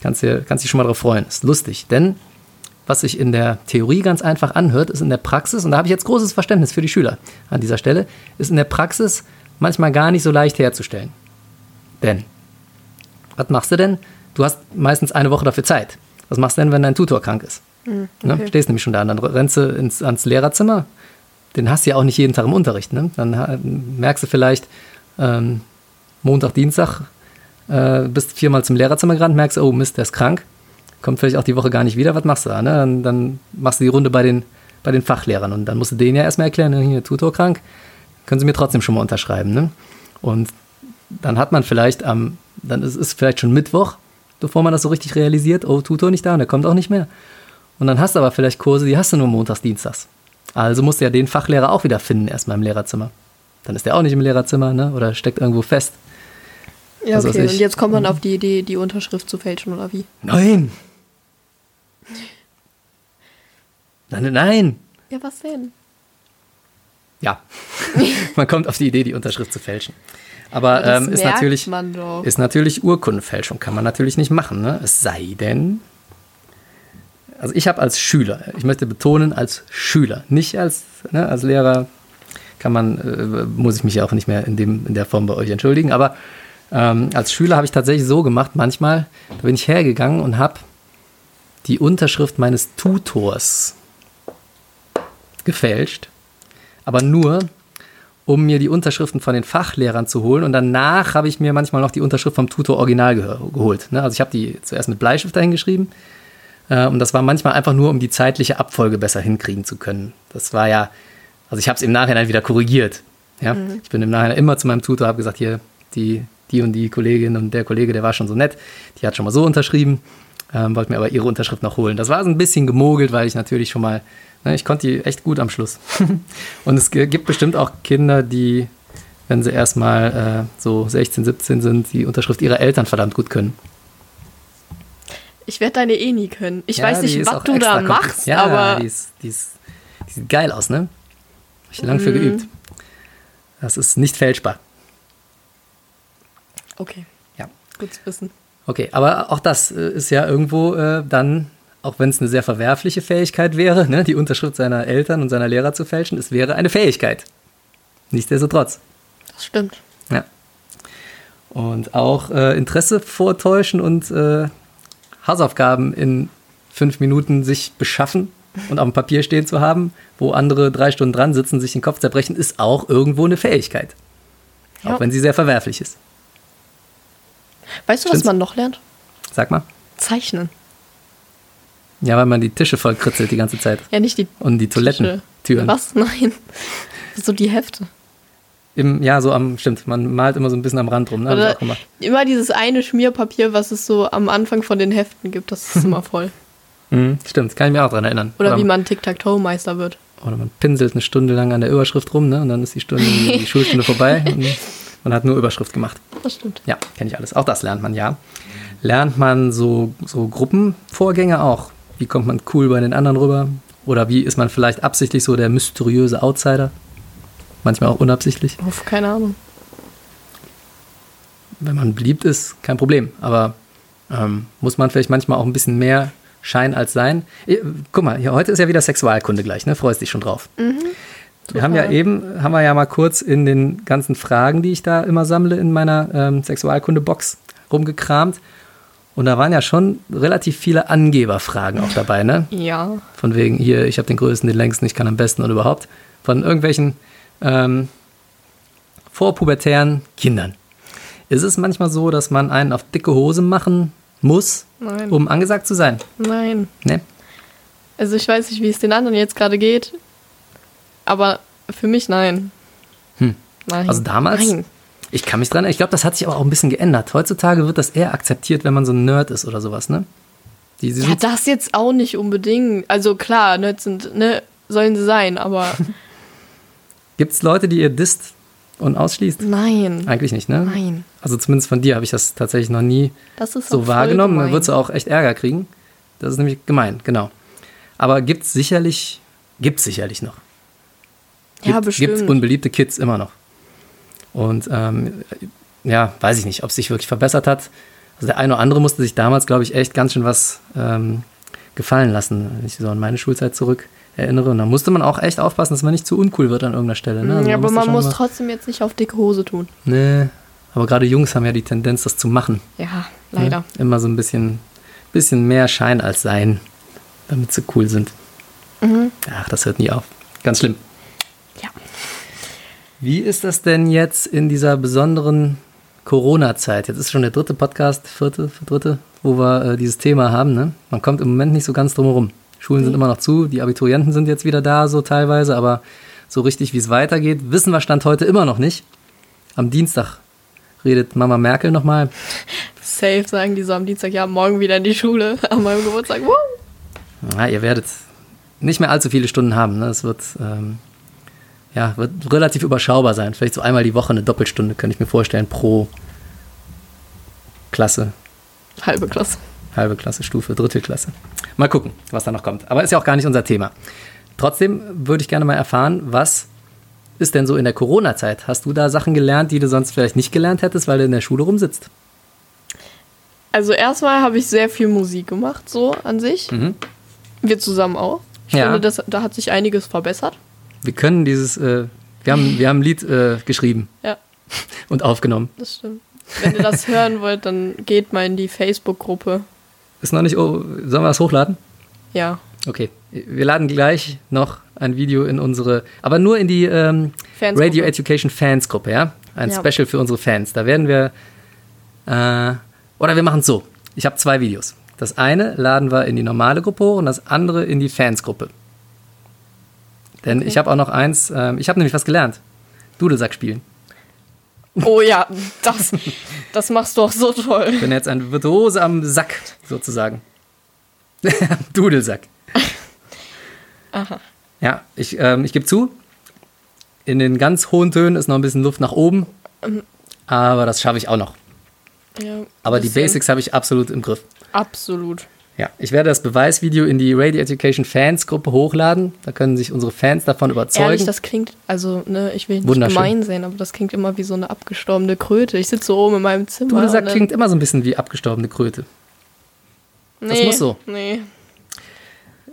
Kannst, dir, kannst dich schon mal darauf freuen. Ist lustig, denn was sich in der Theorie ganz einfach anhört, ist in der Praxis, und da habe ich jetzt großes Verständnis für die Schüler an dieser Stelle, ist in der Praxis manchmal gar nicht so leicht herzustellen. Denn was machst du denn? Du hast meistens eine Woche dafür Zeit. Was machst du denn, wenn dein Tutor krank ist? Mhm, okay. ne? Stehst nämlich schon da, dann rennst du ins, ans Lehrerzimmer. Den hast du ja auch nicht jeden Tag im Unterricht. Ne? Dann merkst du vielleicht ähm, Montag, Dienstag, äh, bist viermal zum Lehrerzimmer gerannt, merkst, oh Mist, der ist krank. Kommt vielleicht auch die Woche gar nicht wieder. Was machst du da? Ne? Dann, dann machst du die Runde bei den, bei den Fachlehrern und dann musst du denen ja erstmal erklären, ne, hier, Tutor krank, können sie mir trotzdem schon mal unterschreiben. Ne? Und dann hat man vielleicht am, dann ist es vielleicht schon Mittwoch, bevor man das so richtig realisiert, oh, Tutor nicht da und der kommt auch nicht mehr. Und dann hast du aber vielleicht Kurse, die hast du nur montags, dienstags. Also musst du ja den Fachlehrer auch wieder finden, erstmal im Lehrerzimmer. Dann ist der auch nicht im Lehrerzimmer, ne? Oder steckt irgendwo fest. Ja, okay. Und jetzt kommt man auf die Idee, die Unterschrift zu fälschen, oder wie? Nein! Nein, nein! Ja, was denn? Ja. man kommt auf die Idee, die Unterschrift zu fälschen. Aber ähm, ist, natürlich, ist natürlich Urkundenfälschung, kann man natürlich nicht machen. Ne? Es sei denn, also ich habe als Schüler, ich möchte betonen, als Schüler, nicht als, ne, als Lehrer kann man, äh, muss ich mich auch nicht mehr in, dem, in der Form bei euch entschuldigen, aber ähm, als Schüler habe ich tatsächlich so gemacht, manchmal, da bin ich hergegangen und habe die Unterschrift meines Tutors gefälscht, aber nur, um mir die Unterschriften von den Fachlehrern zu holen. Und danach habe ich mir manchmal noch die Unterschrift vom Tutor Original ge geholt. Ne? Also ich habe die zuerst mit Bleistift dahingeschrieben. Äh, und das war manchmal einfach nur, um die zeitliche Abfolge besser hinkriegen zu können. Das war ja, also ich habe es im Nachhinein wieder korrigiert. Ja? Mhm. Ich bin im Nachhinein immer zu meinem Tutor, habe gesagt, hier, die, die und die Kollegin und der Kollege, der war schon so nett, die hat schon mal so unterschrieben, ähm, wollte mir aber ihre Unterschrift noch holen. Das war so ein bisschen gemogelt, weil ich natürlich schon mal, ne, ich konnte die echt gut am Schluss. und es gibt bestimmt auch Kinder, die, wenn sie erstmal äh, so 16, 17 sind, die Unterschrift ihrer Eltern verdammt gut können. Ich werde deine eh nie können. Ich ja, weiß nicht, was du da machst, ja, aber. Die, ist, die, ist, die sieht geil aus, ne? Hab ich lang mm. für mhm. geübt. Das ist nicht fälschbar. Okay. Ja. Gut zu wissen. Okay, aber auch das äh, ist ja irgendwo äh, dann, auch wenn es eine sehr verwerfliche Fähigkeit wäre, ne, die Unterschrift seiner Eltern und seiner Lehrer zu fälschen, es wäre eine Fähigkeit. Nichtsdestotrotz. Das stimmt. Ja. Und auch äh, Interesse vortäuschen und äh, Hausaufgaben in fünf Minuten sich beschaffen und auf dem Papier stehen zu haben, wo andere drei Stunden dran sitzen, sich den Kopf zerbrechen, ist auch irgendwo eine Fähigkeit. Ja. Auch wenn sie sehr verwerflich ist. Weißt du, was man noch lernt? Sag mal. Zeichnen. Ja, weil man die Tische voll kritzelt die ganze Zeit. Ja, nicht die Und die Toilettentüren. Was? Nein. So die Hefte. Im, ja, so am, stimmt, man malt immer so ein bisschen am Rand rum, ne? Oder immer dieses eine Schmierpapier, was es so am Anfang von den Heften gibt, das ist immer voll. Mhm, stimmt, kann ich mir auch daran erinnern. Oder, oder wie man Tic-Tac-Toe-Meister wird. Oder man pinselt eine Stunde lang an der Überschrift rum, ne? Und dann ist die Stunde, die Schulstunde vorbei. Und man hat nur Überschrift gemacht. Das stimmt. Ja, kenne ich alles. Auch das lernt man, ja. Lernt man so, so Gruppenvorgänge auch? Wie kommt man cool bei den anderen rüber? Oder wie ist man vielleicht absichtlich so der mysteriöse Outsider? Manchmal auch unabsichtlich. Uff, keine Ahnung. Wenn man beliebt ist, kein Problem. Aber ähm, muss man vielleicht manchmal auch ein bisschen mehr Schein als Sein. Guck mal, hier, heute ist ja wieder Sexualkunde gleich, ne? Freust dich schon drauf. Mhm. Wir haben ja eben, haben wir ja mal kurz in den ganzen Fragen, die ich da immer sammle in meiner ähm, Sexualkunde-Box rumgekramt. Und da waren ja schon relativ viele Angeberfragen auch dabei, ne? Ja. Von wegen, hier, ich habe den größten, den längsten, ich kann am besten und überhaupt. Von irgendwelchen ähm, vorpubertären Kindern. Ist es manchmal so, dass man einen auf dicke Hose machen muss, Nein. um angesagt zu sein? Nein. Ne? Also ich weiß nicht, wie es den anderen jetzt gerade geht, aber für mich nein. Hm. Nein. Also damals? Nein. Ich kann mich dran, ich glaube, das hat sich aber auch ein bisschen geändert. Heutzutage wird das eher akzeptiert, wenn man so ein Nerd ist oder sowas, ne? Die, die ja, das jetzt auch nicht unbedingt. Also klar, Nerds sind, ne, sollen sie sein, aber Gibt es Leute, die ihr disst und ausschließt? Nein. Eigentlich nicht, ne? Nein. Also zumindest von dir habe ich das tatsächlich noch nie so wahrgenommen. Dann würdest du auch echt Ärger kriegen. Das ist nämlich gemein, genau. Aber gibt es sicherlich, gibt es sicherlich noch. Gibt, ja, bestimmt. Gibt es unbeliebte Kids immer noch. Und ähm, ja, weiß ich nicht, ob es sich wirklich verbessert hat. Also der eine oder andere musste sich damals, glaube ich, echt ganz schön was ähm, gefallen lassen, wenn ich so an meine Schulzeit zurück erinnere. Und da musste man auch echt aufpassen, dass man nicht zu uncool wird an irgendeiner Stelle. Ne? Also ja, aber man muss trotzdem jetzt nicht auf dicke Hose tun. Nee, aber gerade Jungs haben ja die Tendenz, das zu machen. Ja, leider. Ja, immer so ein bisschen, bisschen mehr Schein als Sein, damit sie cool sind. Mhm. Ach, das hört nie auf. Ganz schlimm. Wie ist das denn jetzt in dieser besonderen Corona-Zeit? Jetzt ist schon der dritte Podcast, vierte, dritte, wo wir äh, dieses Thema haben. Ne? Man kommt im Moment nicht so ganz drum herum. Schulen mhm. sind immer noch zu, die Abiturienten sind jetzt wieder da, so teilweise, aber so richtig, wie es weitergeht, wissen wir Stand heute immer noch nicht. Am Dienstag redet Mama Merkel nochmal. Safe sagen die so am Dienstag, ja, morgen wieder in die Schule, an meinem Geburtstag. Woo! Ja, ihr werdet nicht mehr allzu viele Stunden haben. Ne? Es wird, ähm, ja, wird relativ überschaubar sein. Vielleicht so einmal die Woche eine Doppelstunde, könnte ich mir vorstellen, pro Klasse. Halbe Klasse. Halbe Klasse, Stufe, dritte Klasse. Mal gucken, was da noch kommt. Aber ist ja auch gar nicht unser Thema. Trotzdem würde ich gerne mal erfahren, was ist denn so in der Corona-Zeit? Hast du da Sachen gelernt, die du sonst vielleicht nicht gelernt hättest, weil du in der Schule rumsitzt? Also erstmal habe ich sehr viel Musik gemacht, so an sich. Mhm. Wir zusammen auch. Ich ja. finde, das, da hat sich einiges verbessert. Wir können dieses, äh, wir, haben, wir haben ein Lied äh, geschrieben. Ja. Und aufgenommen. Das stimmt. Wenn ihr das hören wollt, dann geht mal in die Facebook-Gruppe ist noch nicht. Oh, sollen wir das hochladen? Ja. Okay. Wir laden gleich noch ein Video in unsere, aber nur in die ähm, Radio Education Fans Gruppe, ja? Ein ja. Special für unsere Fans. Da werden wir. Äh, oder wir machen es so. Ich habe zwei Videos. Das eine laden wir in die normale Gruppe hoch und das andere in die Fans Gruppe. Denn okay. ich habe auch noch eins, äh, ich habe nämlich was gelernt. Dudelsack spielen. Oh ja, das, das machst du auch so toll. Ich bin jetzt ein Virtuose am Sack, sozusagen. Dudelsack. Aha. Ja, ich, ähm, ich gebe zu, in den ganz hohen Tönen ist noch ein bisschen Luft nach oben, Ähm. aber das schaffe ich auch noch. Ja, Aber die. Basics habe ich absolut im Griff. Absolut. Ja, ich werde das Beweisvideo in die Radio Education Fans Gruppe hochladen. Da können sich unsere Fans davon überzeugen. Ehrlich, das klingt, also, ne, ich will nicht gemein sein, aber das klingt immer wie so eine abgestorbene Kröte. Ich sitze so oben in meinem Zimmer. Dudelsack und dann- klingt immer so ein bisschen wie abgestorbene Kröte. das muss so. Nee.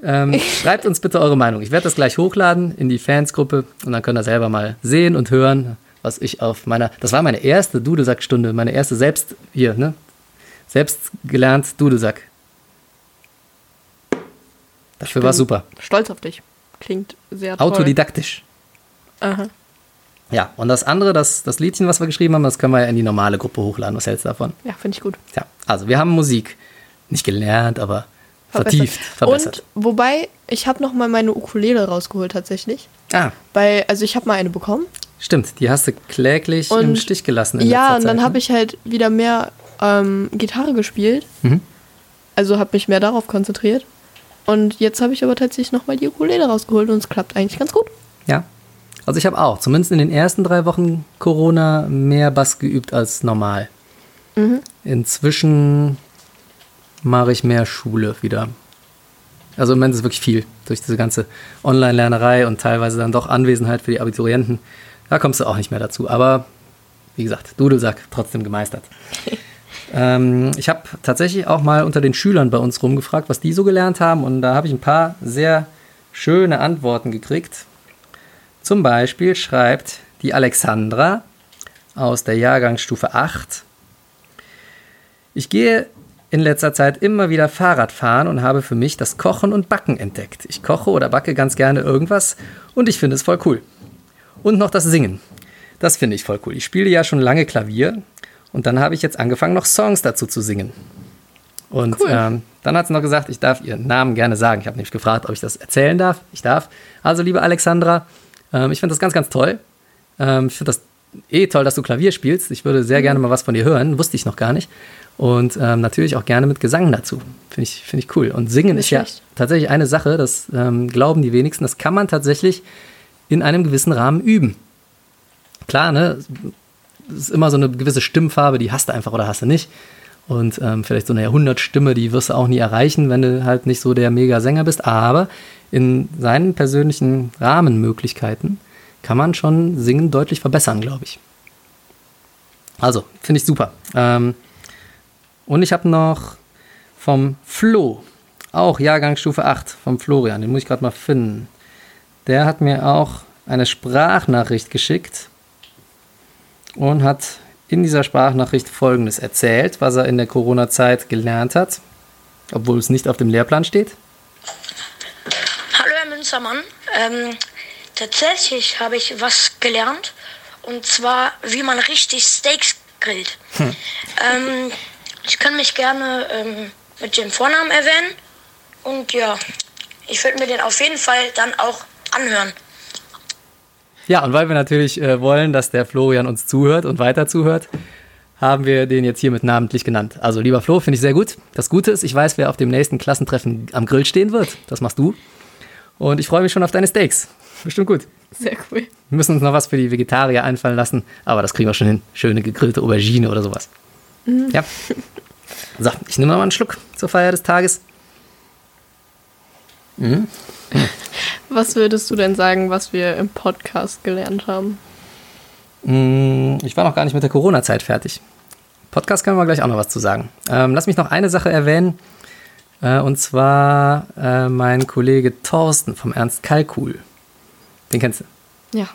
Ähm, schreibt uns bitte eure Meinung. Ich werde das gleich hochladen in die Fansgruppe und dann könnt ihr selber mal sehen und hören, was ich auf meiner. Das war meine erste Dudelsack-Stunde, meine erste selbst hier, ne? Selbst gelernt Dudelsack. Dafür war super. Stolz auf dich. Klingt sehr toll. Autodidaktisch. Aha. Ja, und das andere, das, das Liedchen, was wir geschrieben haben, das können wir ja in die normale Gruppe hochladen. Was hältst du davon? Ja, finde ich gut. Ja, also wir haben Musik nicht gelernt, aber Verbessert. vertieft, verbessert. Und wobei, ich habe noch mal meine Ukulele rausgeholt tatsächlich. ah, Weil, also ich habe mal eine bekommen. stimmt, die hast du kläglich im Und- Stich gelassen. In ja, letzter und dann Zeit, habe ne? ich halt wieder mehr ähm, Gitarre gespielt. Mhm. Also habe mich mehr darauf konzentriert. Und jetzt habe ich aber tatsächlich noch mal die Ukulele rausgeholt und es klappt eigentlich ganz gut. Ja. Also ich habe auch, zumindest in den ersten drei Wochen Corona, mehr Bass geübt als normal. Mhm. Inzwischen mache ich mehr Schule wieder. Also im Moment ist es wirklich viel durch diese ganze Online-Lernerei und teilweise dann doch Anwesenheit für die Abiturienten. Da kommst du auch nicht mehr dazu. Aber wie gesagt, Dudelsack trotzdem gemeistert. ähm, ich habe tatsächlich auch mal unter den Schülern bei uns rumgefragt, was die so gelernt haben. Und da habe ich ein paar sehr schöne Antworten gekriegt. Zum Beispiel schreibt die Alexandra aus der Jahrgangsstufe 8. Ich gehe in letzter Zeit immer wieder Fahrrad fahren und habe für mich das Kochen und Backen entdeckt. Ich koche oder backe ganz gerne irgendwas und ich finde es voll cool. Und noch das Singen. Das finde ich voll cool. Ich spiele ja schon lange Klavier und dann habe ich jetzt angefangen, noch Songs dazu zu singen. Und Cool. ähm, dann hat sie noch gesagt, ich darf ihren Namen gerne sagen. Ich habe nämlich gefragt, ob ich das erzählen darf. Ich darf. Also, liebe Alexandra, ähm, ich finde das ganz, ganz toll. Ähm, ich finde das eh toll, dass du Klavier spielst. Ich würde sehr gerne mal was von dir hören. Wusste ich noch gar nicht. Und ähm, natürlich auch gerne mit Gesang dazu. Finde ich, finde ich cool. Und singen ist ja tatsächlich eine Sache, das ähm, glauben die wenigsten. Das kann man tatsächlich in einem gewissen Rahmen üben. Klar, ne? Ist immer so eine gewisse Stimmfarbe, die hast du einfach oder hast du nicht. Und ähm, vielleicht so eine Jahrhundertstimme, die wirst du auch nie erreichen, wenn du halt nicht so der Mega-Sänger bist. Aber in seinen persönlichen Rahmenmöglichkeiten kann man schon Singen deutlich verbessern, glaube ich. Also, finde ich super. Ähm, und ich habe noch vom Flo, auch Jahrgangsstufe 8, vom Florian, den muss ich gerade mal finden. Der hat mir auch eine Sprachnachricht geschickt und hat in dieser Sprachnachricht Folgendes erzählt, was er in der Corona-Zeit gelernt hat, obwohl es nicht auf dem Lehrplan steht. Hallo Herr Münzermann. Ähm, tatsächlich habe ich was gelernt. Und zwar, wie man richtig Steaks grillt. Ähm, ich kann mich gerne ähm, mit dem Vornamen erwähnen. Und ja, ich würde mir den auf jeden Fall dann auch anhören. Ja, und weil wir natürlich äh, wollen, dass der Florian uns zuhört und weiter zuhört, haben wir den jetzt hiermit namentlich genannt. Also lieber Flo, finde ich sehr gut. Das Gute ist, ich weiß, wer auf dem nächsten Klassentreffen am Grill stehen wird. Das machst du. Und ich freue mich schon auf deine Steaks. Bestimmt gut. Sehr cool. Wir müssen uns noch was für die Vegetarier einfallen lassen, aber das kriegen wir schon hin. Schöne gegrillte Aubergine oder sowas. Ja. So, ich nehme mal einen Schluck zur Feier des Tages. Was würdest du denn sagen, was wir im Podcast gelernt haben? Mm, Ich war noch gar nicht mit der Corona-Zeit fertig. Podcast können wir gleich auch noch was zu sagen. Ähm, lass mich noch eine Sache erwähnen. Äh, und zwar äh, mein Kollege Thorsten vom Ernst Kalkul. Den kennst du. Ja.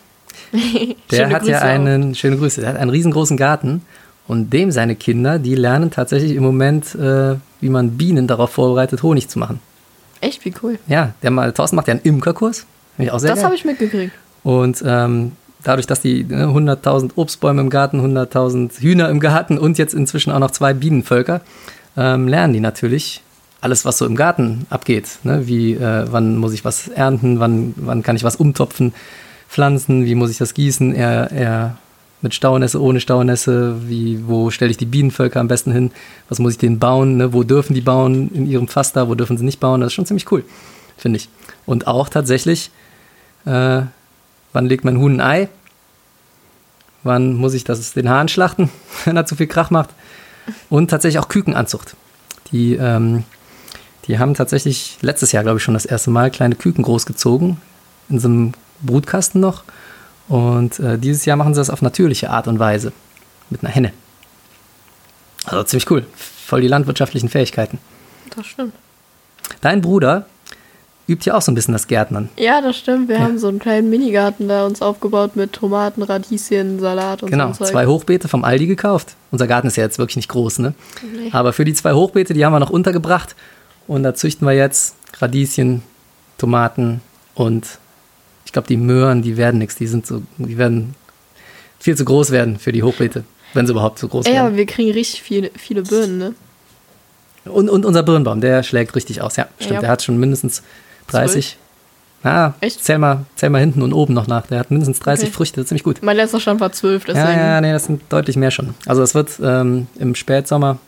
Der hat Grüße ja auch. einen, schöne Grüße, der hat einen riesengroßen Garten. Und dem seine Kinder, die lernen tatsächlich im Moment, äh, wie man Bienen darauf vorbereitet, Honig zu machen. Echt, wie cool. Ja, der mal, Thorsten macht ja einen Imkerkurs. Finde ich auch sehr Das habe ich mitgekriegt. Und ähm, dadurch, dass die ne, 100.000 Obstbäume im Garten, 100.000 Hühner im Garten und jetzt inzwischen auch noch zwei Bienenvölker, ähm, lernen die natürlich alles, was so im Garten abgeht. Ne? Wie, äh, wann muss ich was ernten, wann, wann kann ich was umtopfen, pflanzen, wie muss ich das gießen, eher, eher mit Staunässe, ohne Staunässe, wie, wo stelle ich die Bienenvölker am besten hin, was muss ich denen bauen, ne? wo dürfen die bauen in ihrem Fass da, wo dürfen sie nicht bauen, das ist schon ziemlich cool, finde ich. Und auch tatsächlich, äh, wann legt mein Huhn ein Ei, wann muss ich das, den Hahn schlachten, wenn er zu viel Krach macht und tatsächlich auch Kükenanzucht. Die, ähm, die haben tatsächlich letztes Jahr, glaube ich, schon das erste Mal kleine Küken großgezogen, in so einem Brutkasten noch und äh, dieses Jahr machen sie das auf natürliche Art und Weise. Mit einer Henne. Also ziemlich cool. Voll die landwirtschaftlichen Fähigkeiten. Das stimmt. Dein Bruder übt ja auch so ein bisschen das Gärtnern. Ja, das stimmt. Wir ja. haben so einen kleinen Minigarten da uns aufgebaut mit Tomaten, Radieschen, Salat und genau, so. Genau, zwei Hochbeete vom Aldi gekauft. Unser Garten ist ja jetzt wirklich nicht groß, ne? Nee. Aber für die zwei Hochbeete, die haben wir noch untergebracht. Und da züchten wir jetzt Radieschen, Tomaten und ich glaube, die Möhren, die werden nichts. Die sind so, die werden viel zu groß werden für die Hochbeete, wenn sie überhaupt so groß ja, werden. Ja, aber wir kriegen richtig viele, viele Birnen, ne? Und, und unser Birnbaum, der schlägt richtig aus. Ja, stimmt. Ja. Der hat schon mindestens 30. Ah, Echt? Zähl mal, zähl mal hinten und oben noch nach. Der hat mindestens 30 okay. Früchte, ziemlich gut. Mein letzter Stand war 12, deswegen. Ja, ja, nee, das sind deutlich mehr schon. Also das wird ähm, im Spätsommer,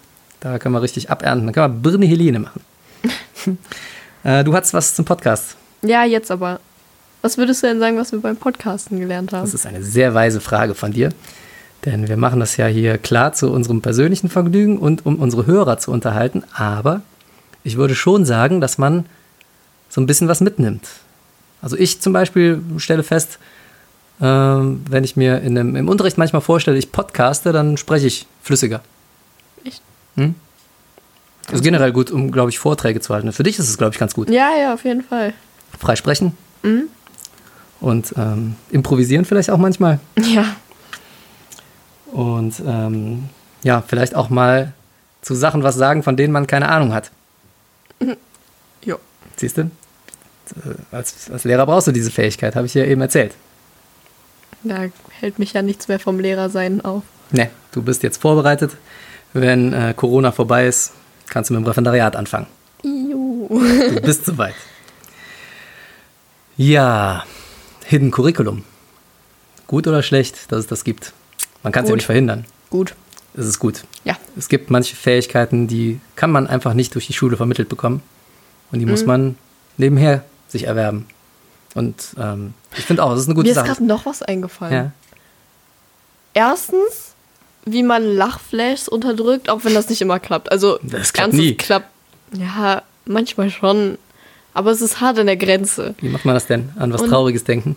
da können wir richtig abernten. Da können wir Birne Helene machen. äh, du hattest was zum Podcast. Ja, jetzt aber. Was würdest du denn sagen, was wir beim Podcasten gelernt haben? Das ist eine sehr weise Frage von dir. Denn wir machen das ja hier klar zu unserem persönlichen Vergnügen und um unsere Hörer zu unterhalten. Aber ich würde schon sagen, dass man so ein bisschen was mitnimmt. Also ich zum Beispiel stelle fest, äh, wenn ich mir in einem, im Unterricht manchmal vorstelle, ich podcaste, dann spreche ich flüssiger. Echt? Hm? Das ist generell gut, um, glaube ich, Vorträge zu halten. Für dich ist es, glaube ich, ganz gut. Ja, ja, auf jeden Fall. Frei sprechen. Mhm und ähm, improvisieren vielleicht auch manchmal. Ja. Und ähm, ja, vielleicht auch mal zu Sachen was sagen, von denen man keine Ahnung hat. Ja. Siehst du? Als, als Lehrer brauchst du diese Fähigkeit, habe ich ja eben erzählt. Da hält mich ja nichts mehr vom Lehrersein auf. Ne, du bist jetzt vorbereitet. Wenn äh, Corona vorbei ist, kannst du mit dem Referendariat anfangen. Juhu. Du bist soweit. Ja, Hidden Curriculum. Gut oder schlecht, dass es das gibt? Man kann es ja nicht verhindern. Gut. Es ist gut. Ja. Es gibt manche Fähigkeiten, die kann man einfach nicht durch die Schule vermittelt bekommen. Und die mhm. muss man nebenher sich erwerben. Und ähm, ich finde auch, das ist eine gute Mir Sache. Mir ist gerade noch was eingefallen. Ja. Erstens, wie man Lachflashs unterdrückt, auch wenn das nicht immer klappt. Also, das klappt nie. klappt. Ja, manchmal schon. Aber es ist hart an der Grenze. Wie macht man das denn? An was und, Trauriges denken?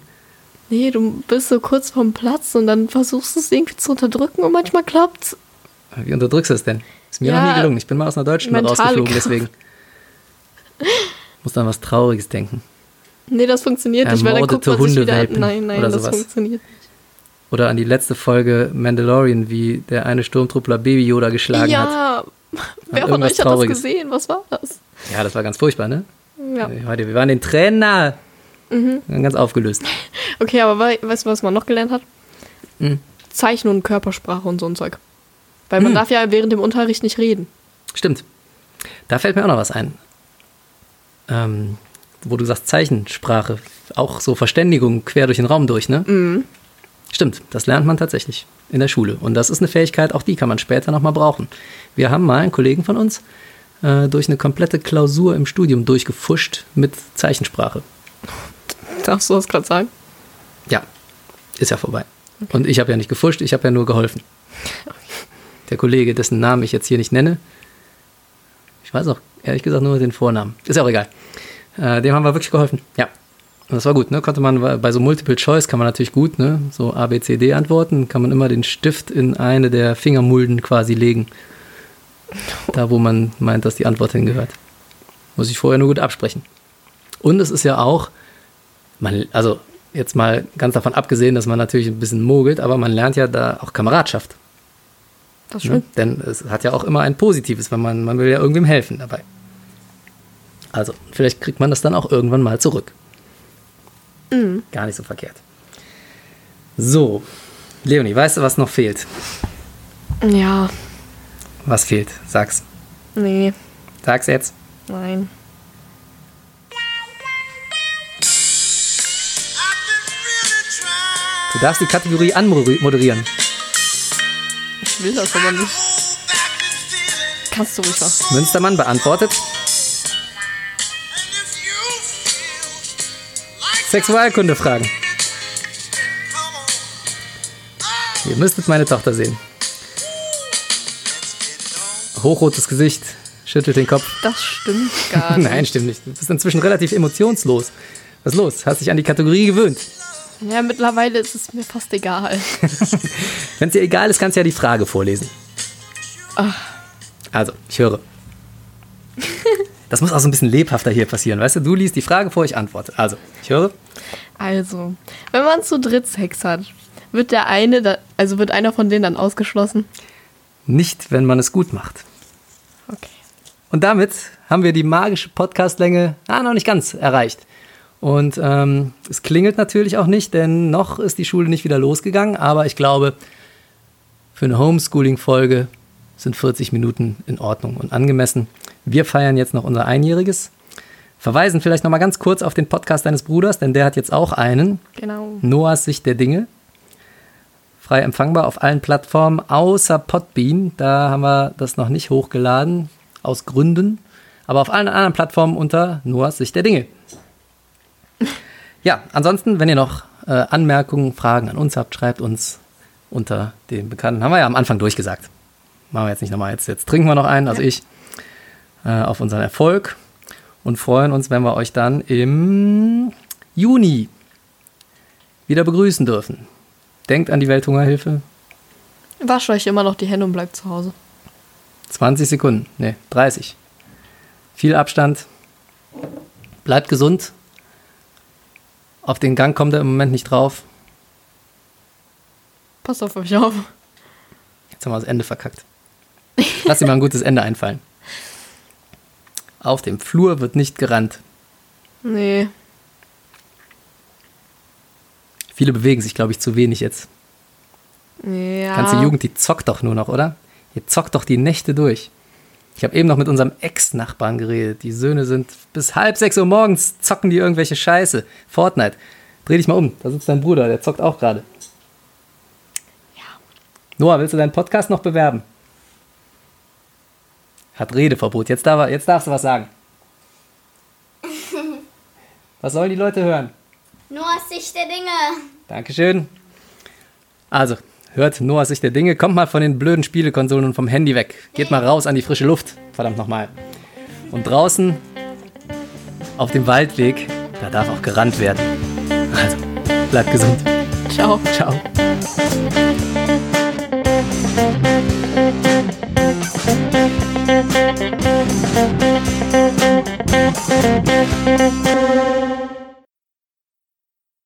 Nee, du bist so kurz vorm Platz und dann versuchst du es irgendwie zu unterdrücken und manchmal klappt's. Wie unterdrückst du es denn? Ist mir ja, noch nie gelungen. Ich bin mal aus einer deutschen rausgeflogen, deswegen. Muss an was Trauriges denken. Nee, das funktioniert nicht, weil dann guckt man sich wieder Nein, nein, das sowas. funktioniert nicht. Oder an die letzte Folge Mandalorian, wie der eine Sturmtruppler Baby Yoda geschlagen ja, hat. Ja, wer von euch hat Trauriges. das gesehen? Was war das? Ja, das war ganz furchtbar, ne? Ja. Heute, wir waren den Trainer. Mhm. Ganz aufgelöst. Okay, aber weißt du, was man noch gelernt hat? Mhm. Zeichen und Körpersprache und so ein Zeug. Weil man mhm. darf ja während dem Unterricht nicht reden. Stimmt. Da fällt mir auch noch was ein. Ähm, wo du sagst Zeichensprache, auch so Verständigung quer durch den Raum durch, ne? Mhm. Stimmt, das lernt man tatsächlich in der Schule. Und das ist eine Fähigkeit, auch die kann man später nochmal brauchen. Wir haben mal einen Kollegen von uns, äh, durch eine komplette Klausur im Studium durchgefuscht mit Zeichensprache. Darfst du das gerade sagen? Ja, ist ja vorbei. Okay. Und ich habe ja nicht gefuscht, ich habe ja nur geholfen. Der Kollege, dessen Namen ich jetzt hier nicht nenne, ich weiß auch ehrlich gesagt nur den Vornamen. Ist ja auch egal. Äh, dem haben wir wirklich geholfen. Ja. Und das war gut, ne? Konnte man bei so Multiple Choice kann man natürlich gut, ne? So A, B, C, D antworten, kann man immer den Stift in eine der Fingermulden quasi legen. Da, wo man meint, dass die Antwort hingehört. Muss ich vorher nur gut absprechen. Und es ist ja auch, man, also jetzt mal ganz davon abgesehen, dass man natürlich ein bisschen mogelt, aber man lernt ja da auch Kameradschaft. Das stimmt. Ne? Denn es hat ja auch immer ein Positives, wenn man, man will ja irgendwem helfen dabei. Also, vielleicht kriegt man das dann auch irgendwann mal zurück. Mhm. Gar nicht so verkehrt. So, Leonie, weißt du, was noch fehlt? Ja. Was fehlt? Sag's. Nee. Sag's jetzt. Nein. Du darfst die Kategorie anmoderieren. Ich will das aber nicht. Kannst du ruhig machen. Münstermann beantwortet. Sexualkunde fragen. Ihr müsstet meine Tochter sehen. Hochrotes Gesicht, schüttelt den Kopf. Das stimmt gar nicht. Nein, stimmt nicht. Du bist inzwischen relativ emotionslos. Was ist los? Hast dich an die Kategorie gewöhnt? Ja, mittlerweile ist es mir fast egal. Wenn es dir egal ist, kannst du ja die Frage vorlesen. Ach. Also, ich höre. Das muss auch so ein bisschen lebhafter hier passieren, weißt du? Du liest die Frage vor, ich antworte. Also, ich höre. Also, wenn man zu dritt Sex hat, wird der eine, da, also wird einer von denen dann ausgeschlossen? Nicht, wenn man es gut macht. Okay. Und damit haben wir die magische Podcastlänge ah, noch nicht ganz erreicht. Und ähm, es klingelt natürlich auch nicht, denn noch ist die Schule nicht wieder losgegangen. Aber ich glaube, für eine Homeschooling-Folge sind 40 Minuten in Ordnung und angemessen. Wir feiern jetzt noch unser Einjähriges. Verweisen vielleicht noch mal ganz kurz auf den Podcast deines Bruders, denn der hat jetzt auch einen. Genau. Noahs Sicht der Dinge. Frei empfangbar auf allen Plattformen, außer Podbean. Da haben wir das noch nicht hochgeladen, aus Gründen. Aber auf allen anderen Plattformen unter Noahs Sicht der Dinge. Ja, ansonsten, wenn ihr noch äh, Anmerkungen, Fragen an uns habt, schreibt uns unter dem Bekannten. Haben wir ja am Anfang durchgesagt. Machen wir jetzt nicht nochmal. Jetzt, jetzt trinken wir noch einen, also ja. ich, äh, auf unseren Erfolg und freuen uns, wenn wir euch dann im Juni wieder begrüßen dürfen. Denkt an die Welthungerhilfe. Wascht euch immer noch die Hände und bleibt zu Hause. 20 Sekunden, ne, 30. Viel Abstand. Bleibt gesund. Auf den Gang kommt er im Moment nicht drauf. Passt auf euch auf. Jetzt haben wir das Ende verkackt. Lass dir mal ein gutes Ende einfallen. Auf dem Flur wird nicht gerannt. Nee. Viele bewegen sich, glaube ich, zu wenig jetzt. Ja. Ganze Jugend, die zockt doch nur noch, oder? Ihr zockt doch die Nächte durch. Ich habe eben noch mit unserem Ex-Nachbarn geredet. Die Söhne sind bis halb sechs Uhr morgens, zocken die irgendwelche Scheiße. Fortnite. Dreh dich mal um, da sitzt dein Bruder, der zockt auch gerade. Ja. Noah, willst du deinen Podcast noch bewerben? Hat Redeverbot. Jetzt, darf jetzt darfst du was sagen. Was sollen die Leute hören? Noahs Sicht der Dinge. Dankeschön. Also, hört Noahs Sicht der Dinge. Kommt mal von den blöden Spielekonsolen und vom Handy weg. Geht mal raus an die frische Luft. Verdammt nochmal. Und draußen auf dem Waldweg, da darf auch gerannt werden. Also, bleibt gesund. Ciao. Ciao.